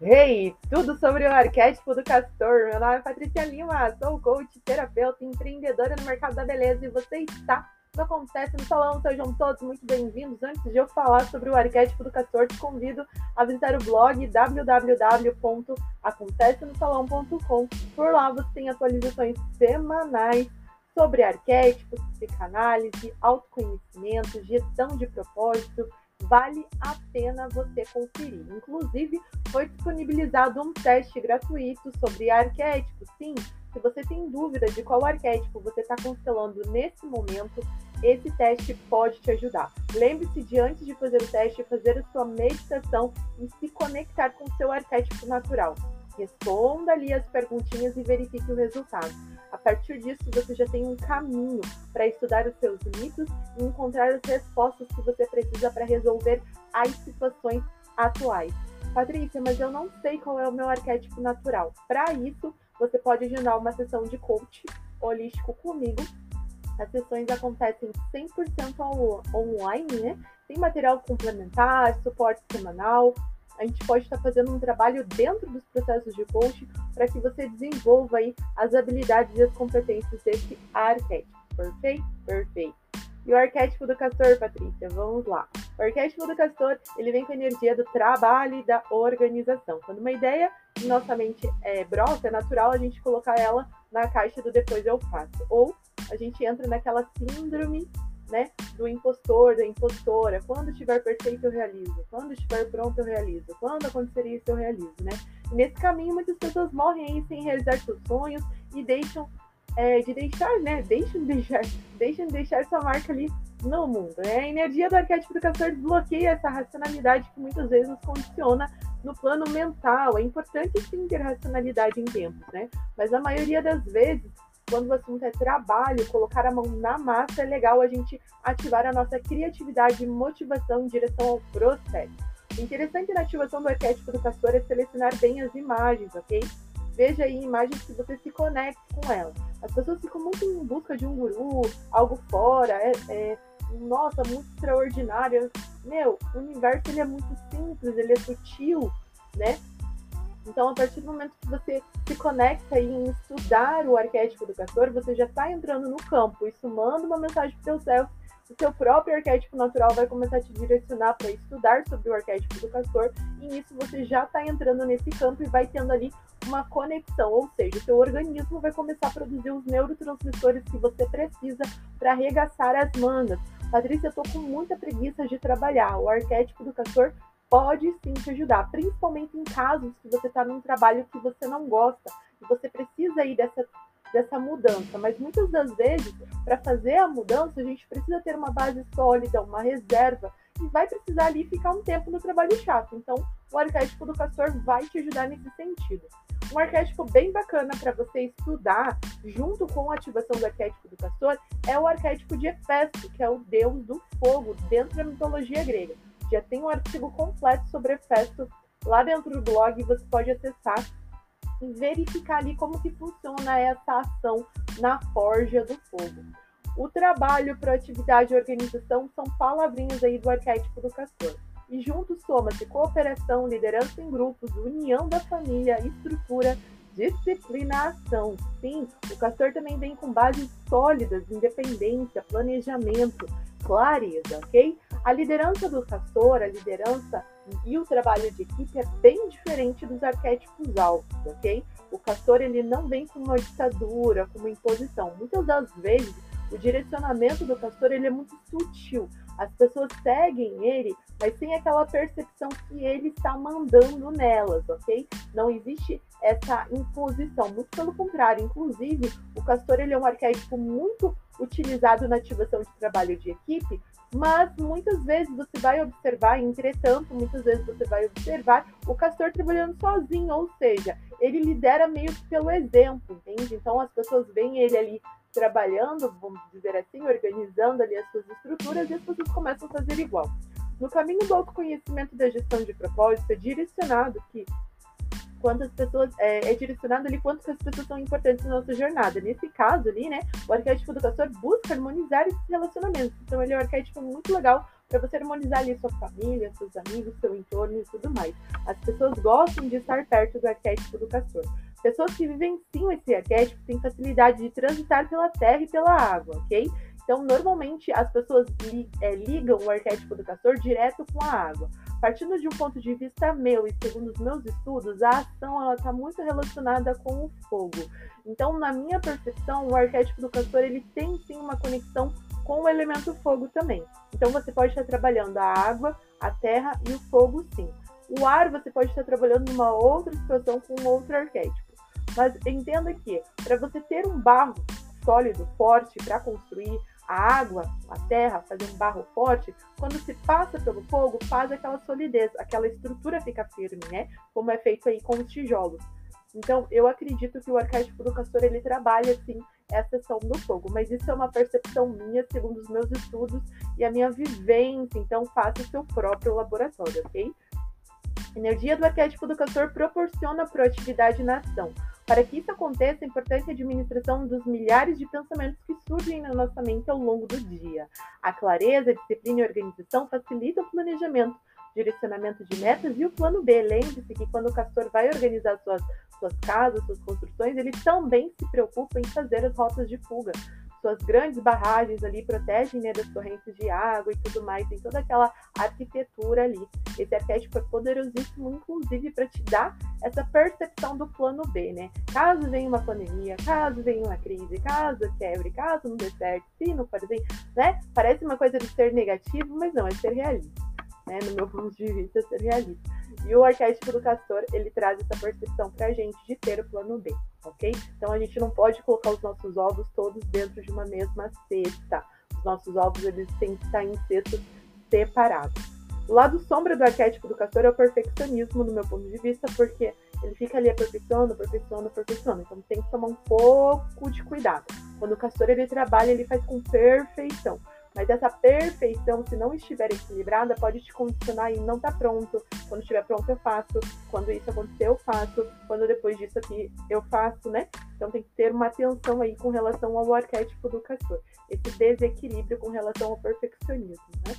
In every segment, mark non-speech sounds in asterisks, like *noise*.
Hey, tudo sobre o arquétipo do castor. Meu nome é Patrícia Lima, sou coach, terapeuta, empreendedora no mercado da beleza e você está no Acontece no Salão. Sejam todos muito bem-vindos. Antes de eu falar sobre o arquétipo do castor, te convido a visitar o blog www.acontecenosalão.com. Por lá você tem atualizações semanais sobre arquétipos, psicanálise, autoconhecimento, gestão de propósito, vale a pena você conferir. Inclusive, foi disponibilizado um teste gratuito sobre arquétipos. Sim, se você tem dúvida de qual arquétipo você está constelando nesse momento, esse teste pode te ajudar. Lembre-se de, antes de fazer o teste, fazer a sua meditação e se conectar com o seu arquétipo natural. Responda ali as perguntinhas e verifique o resultado. A partir disso, você já tem um caminho para estudar os seus mitos e encontrar as respostas que você precisa para resolver as situações atuais. Patrícia, mas eu não sei qual é o meu arquétipo natural. Para isso, você pode agendar uma sessão de coach holístico comigo. As sessões acontecem 100% online, né? Tem material complementar, suporte semanal, a gente pode estar fazendo um trabalho dentro dos processos de coaching para que você desenvolva aí as habilidades e as competências desse arquétipo. Perfeito? Perfeito. E o arquétipo do castor, Patrícia, vamos lá. O arquétipo do castor, ele vem com a energia do trabalho e da organização. Quando uma ideia em nossa mente é brota, é natural a gente colocar ela na caixa do depois eu faço. Ou a gente entra naquela síndrome né, do impostor, da impostora. Quando estiver perfeito, eu realizo. Quando estiver pronto, eu realizo. Quando acontecer isso, eu realizo, né? Nesse caminho, muitas pessoas morrem sem realizar seus sonhos e deixam é, de deixar, né? Deixam de deixar, *laughs* deixam de deixar sua marca ali no mundo. Né? A energia do arquétipo do castor desbloqueia essa racionalidade que muitas vezes nos condiciona no plano mental. É importante sim ter racionalidade em tempos, né? Mas a maioria das vezes quando o assunto é trabalho, colocar a mão na massa, é legal a gente ativar a nossa criatividade e motivação em direção ao processo. Interessante na ativação do arquétipo do castor é selecionar bem as imagens, ok? Veja aí imagens que você se conecte com elas. As pessoas ficam muito em busca de um guru, algo fora, é, é nossa, muito extraordinário. Meu, o universo ele é muito simples, ele é sutil, né? Então, a partir do momento que você se conecta em estudar o arquétipo do castor, você já está entrando no campo. Isso manda uma mensagem para o seu céu. O seu próprio arquétipo natural vai começar a te direcionar para estudar sobre o arquétipo do castor, e nisso você já está entrando nesse campo e vai tendo ali uma conexão, ou seja, o seu organismo vai começar a produzir os neurotransmissores que você precisa para arregaçar as mangas. Patrícia, eu tô com muita preguiça de trabalhar. O arquétipo do castor pode sim te ajudar, principalmente em casos que você está num trabalho que você não gosta e você precisa ir dessa, dessa mudança. Mas muitas das vezes, para fazer a mudança, a gente precisa ter uma base sólida, uma reserva, e vai precisar ali ficar um tempo no trabalho chato. Então, o arquétipo do castor vai te ajudar nesse sentido. Um arquétipo bem bacana para você estudar, junto com a ativação do arquétipo do castor, é o arquétipo de Hefesto, que é o deus do fogo dentro da mitologia grega já tem um artigo completo sobre Hefesto lá dentro do blog, você pode acessar verificar ali como que funciona essa ação na forja do fogo. O trabalho, proatividade e organização são palavrinhas aí do arquétipo do castor. E junto soma-se cooperação, liderança em grupos, união da família, estrutura, disciplina, ação. Sim, o castor também vem com bases sólidas, independência, planejamento, clareza, ok? A liderança do castor, a liderança e o trabalho de equipe é bem diferente dos arquétipos altos, ok? O castor ele não vem com uma ditadura, com uma imposição. Muitas das vezes o direcionamento do castor ele é muito sutil. As pessoas seguem ele, mas sem aquela percepção que ele está mandando nelas, ok? Não existe essa imposição, muito pelo contrário. Inclusive, o castor ele é um arquétipo muito utilizado na ativação de trabalho de equipe, mas muitas vezes você vai observar, entretanto, muitas vezes você vai observar o castor trabalhando sozinho, ou seja, ele lidera meio que pelo exemplo, entende? Então as pessoas veem ele ali trabalhando, vamos dizer assim, organizando ali as suas estruturas e as pessoas começam a fazer igual. No caminho do autoconhecimento da gestão de propósito, é direcionado que quantas pessoas é, é, direcionado ali quanto que as pessoas são importantes na nossa jornada. Nesse caso ali, né, o arquétipo do castor busca harmonizar esses relacionamentos. Então ele é um arquétipo muito legal para você harmonizar ali sua família, seus amigos, seu entorno e tudo mais. As pessoas gostam de estar perto do arquétipo do castor. Pessoas que vivenciam esse arquétipo têm facilidade de transitar pela terra e pela água, ok? Então, normalmente, as pessoas é, ligam o arquétipo do castor direto com a água. Partindo de um ponto de vista meu e segundo os meus estudos, a ação ela está muito relacionada com o fogo. Então, na minha percepção, o arquétipo do castor ele tem sim uma conexão com o elemento fogo também. Então, você pode estar trabalhando a água, a terra e o fogo, sim. O ar você pode estar trabalhando numa outra situação com outro arquétipo. Mas entenda que para você ter um barro sólido, forte para construir, a água, a terra, fazer um barro forte, quando se passa pelo fogo, faz aquela solidez, aquela estrutura fica firme, né? Como é feito aí com os tijolos. Então, eu acredito que o arquétipo do castor ele trabalha assim essa ação do fogo, mas isso é uma percepção minha, segundo os meus estudos e a minha vivência. Então, faça o seu próprio laboratório, ok? Energia do arquétipo do castor proporciona proatividade na ação. Para que isso aconteça, é importante a administração dos milhares de pensamentos que surgem na nossa mente ao longo do dia. A clareza, a disciplina e a organização facilitam o planejamento, direcionamento de metas e o plano B. Lembre-se que quando o castor vai organizar suas, suas casas, suas construções, ele também se preocupa em fazer as rotas de fuga suas grandes barragens ali protegem né, das correntes de água e tudo mais, tem toda aquela arquitetura ali. Esse arquétipo é poderosíssimo, inclusive, para te dar essa percepção do plano B, né? Caso venha uma pandemia, caso venha uma crise, caso quebre, caso não dê certo, se não for assim, né? Parece uma coisa de ser negativo, mas não, é ser realista, né? No meu ponto de vista, é ser realista. E o arquétipo do castor, ele traz essa percepção para a gente de ter o plano B, ok? Então a gente não pode colocar os nossos ovos todos dentro de uma mesma cesta. Os nossos ovos, eles têm que estar em cestas separados. O lado sombra do arquétipo do castor é o perfeccionismo, no meu ponto de vista, porque ele fica ali aperfeiçoando, aperfeiçoando, aperfeiçoando. Então tem que tomar um pouco de cuidado. Quando o castor ele trabalha, ele faz com perfeição. Mas essa perfeição, se não estiver equilibrada, pode te condicionar e não tá pronto. Quando estiver pronto, eu faço. Quando isso acontecer, eu faço. Quando depois disso aqui, eu faço, né? Então tem que ter uma atenção aí com relação ao arquétipo do castor. Esse desequilíbrio com relação ao perfeccionismo, né?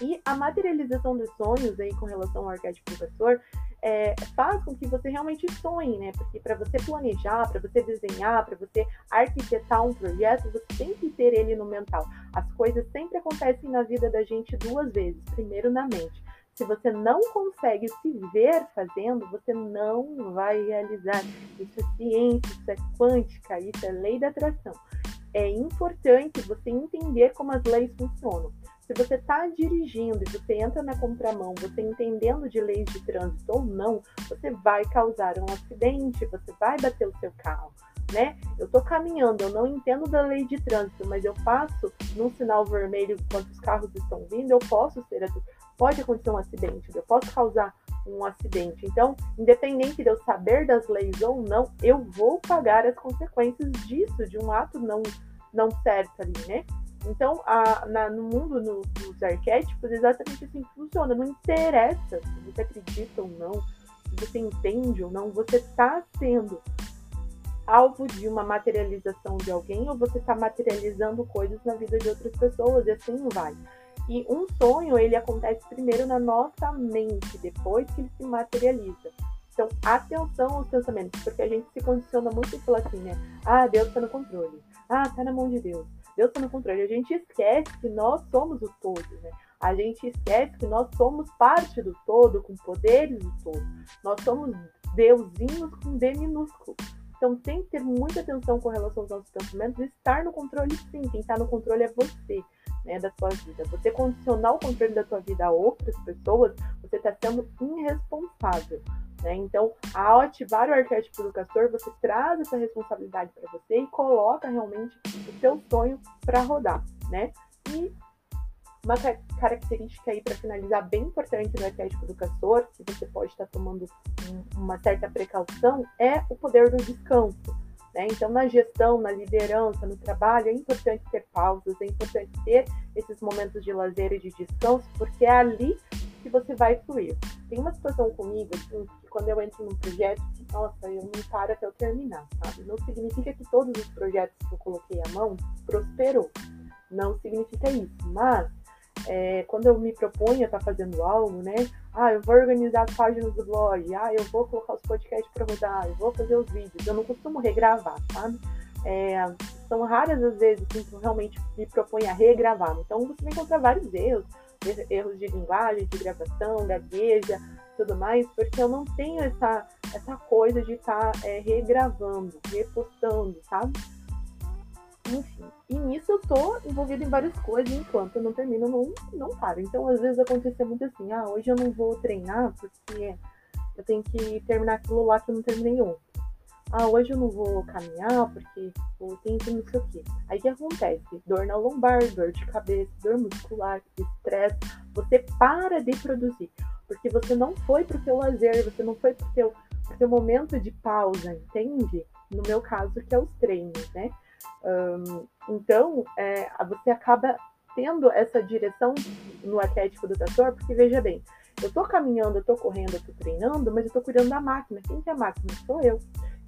E a materialização dos sonhos aí com relação ao arquétipo do castor é, faz com que você realmente sonhe, né? Porque para você planejar, para você desenhar, para você arquitetar um projeto, você tem que ter ele no mental. As coisas sempre acontecem na vida da gente duas vezes. Primeiro na mente. Se você não consegue se ver fazendo, você não vai realizar. Isso é ciência, isso é quântica, isso é lei da atração. É importante você entender como as leis funcionam. Se você está dirigindo e você entra na contramão, você entendendo de leis de trânsito ou não, você vai causar um acidente, você vai bater o seu carro, né? Eu estou caminhando, eu não entendo da lei de trânsito, mas eu passo num sinal vermelho enquanto os carros estão vindo, eu posso ser pode acontecer um acidente, eu posso causar um acidente. Então, independente de eu saber das leis ou não, eu vou pagar as consequências disso, de um ato não não certo ali, né? Então, a, na, no mundo no, dos arquétipos, exatamente assim funciona. Não interessa se você acredita ou não, se você entende ou não, você está sendo alvo de uma materialização de alguém ou você está materializando coisas na vida de outras pessoas e assim vai. E um sonho, ele acontece primeiro na nossa mente, depois que ele se materializa. Então, atenção aos pensamentos, porque a gente se condiciona muito fala assim, né? Ah, Deus está no controle. Ah, tá na mão de Deus. Deus está no controle. A gente esquece que nós somos o todo, né? A gente esquece que nós somos parte do todo, com poderes do todo. Nós somos deusinhos com D minúsculo. Então tem que ter muita atenção com relação aos nossos pensamentos. Estar no controle, sim. Quem está no controle é você, né, da sua vida. Você condicionar o controle da sua vida a outras pessoas, você está sendo irresponsável. Né? Então, ao ativar o arquétipo do castor, você traz essa responsabilidade para você e coloca realmente o seu sonho para rodar, né? E uma característica aí para finalizar bem importante do arquétipo do castor, que você pode estar tomando uma certa precaução, é o poder do descanso. Né? Então, na gestão, na liderança, no trabalho, é importante ter pausas, é importante ter esses momentos de lazer e de descanso, porque é ali que você vai fluir. Tem uma situação comigo, assim, que quando eu entro num projeto, nossa, eu não paro até eu terminar, sabe? Não significa que todos os projetos que eu coloquei à mão prosperou. Não significa isso, mas é, quando eu me proponho a estar tá fazendo algo, né? Ah, eu vou organizar as páginas do blog, ah, eu vou colocar os podcasts para rodar, eu vou fazer os vídeos. Eu não costumo regravar, sabe? É, são raras as vezes que eu realmente me proponho a regravar. Então você vai encontrar vários erros, erros de linguagem, de gravação, gagueja, tudo mais, porque eu não tenho essa, essa coisa de estar tá, é, regravando, repostando, sabe? Enfim, e nisso eu tô envolvida em várias coisas, enquanto eu não termino, não, não paro. Então, às vezes acontece muito assim, ah, hoje eu não vou treinar porque eu tenho que terminar aquilo lá que eu não terminei ontem. Ah, hoje eu não vou caminhar porque eu tenho que não sei o quê. Aí o que acontece? Dor na lombar, dor de cabeça, dor muscular, estresse. Você para de produzir. Porque você não foi pro seu lazer, você não foi pro seu, pro seu momento de pausa, entende? No meu caso, que é os treinos, né? Então, é, você acaba tendo essa direção no arquétipo do trator, porque veja bem, eu tô caminhando, eu tô correndo, eu tô treinando, mas eu tô cuidando da máquina. Quem que é a máquina? Sou eu.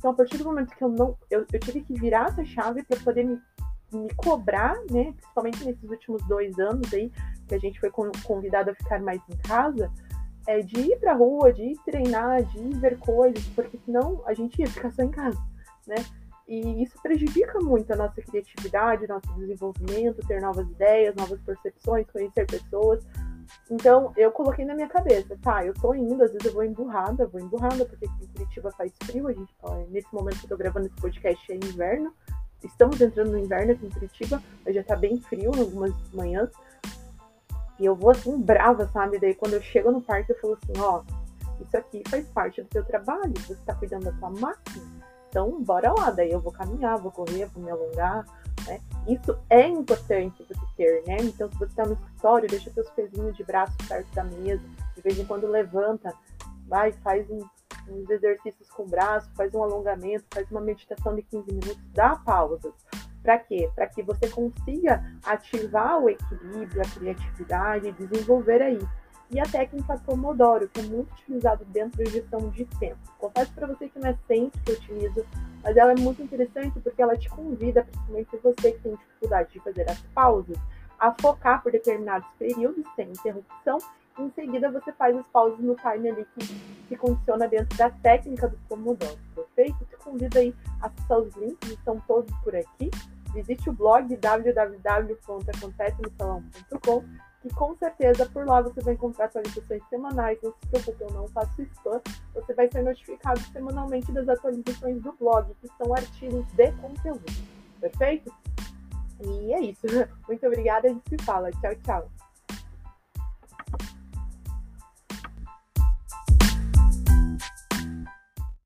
Então, a partir do momento que eu não. Eu, eu tive que virar essa chave para poder me, me cobrar, né? Principalmente nesses últimos dois anos aí, que a gente foi convidado a ficar mais em casa, é de ir pra rua, de ir treinar, de ir ver coisas, porque senão a gente ia ficar só em casa, né? E isso prejudica muito a nossa criatividade, nosso desenvolvimento, ter novas ideias, novas percepções, conhecer pessoas. Então, eu coloquei na minha cabeça, tá, eu tô indo, às vezes eu vou emburrada, vou emburrada, porque aqui em Curitiba faz frio, a gente, nesse momento que eu tô gravando esse podcast é inverno, estamos entrando no inverno aqui em Curitiba, mas já tá bem frio algumas manhãs, e eu vou assim, brava, sabe? Daí quando eu chego no parque, eu falo assim, ó, isso aqui faz parte do teu trabalho, você tá cuidando da tua máquina, então, bora lá, daí eu vou caminhar, vou correr, vou me alongar, né? Isso é importante você ter, né? Então, se você está no escritório, deixa seus pezinhos de braço perto da mesa, de vez em quando levanta, vai, faz um, uns exercícios com o braço, faz um alongamento, faz uma meditação de 15 minutos, dá pausas. Para quê? Para que você consiga ativar o equilíbrio, a criatividade, desenvolver aí e a técnica Pomodoro, que é muito utilizada dentro da gestão de tempo. Confesso para você que não é sempre que eu utilizo, mas ela é muito interessante porque ela te convida, principalmente você que tem dificuldade de fazer as pausas, a focar por determinados períodos sem interrupção. Em seguida, você faz as pausas no time ali que se condiciona dentro da técnica do Pomodoro, perfeito? Te convido aí a acessar os links, estão todos por aqui. Visite o blog www.acontecenosalão.com que com certeza por lá você vai encontrar atualizações semanais. Não se preocupe, eu não faço spam. Você vai ser notificado semanalmente das atualizações do blog, que são artigos de conteúdo. Perfeito? E é isso. *laughs* Muito obrigada, a gente se fala. Tchau, tchau.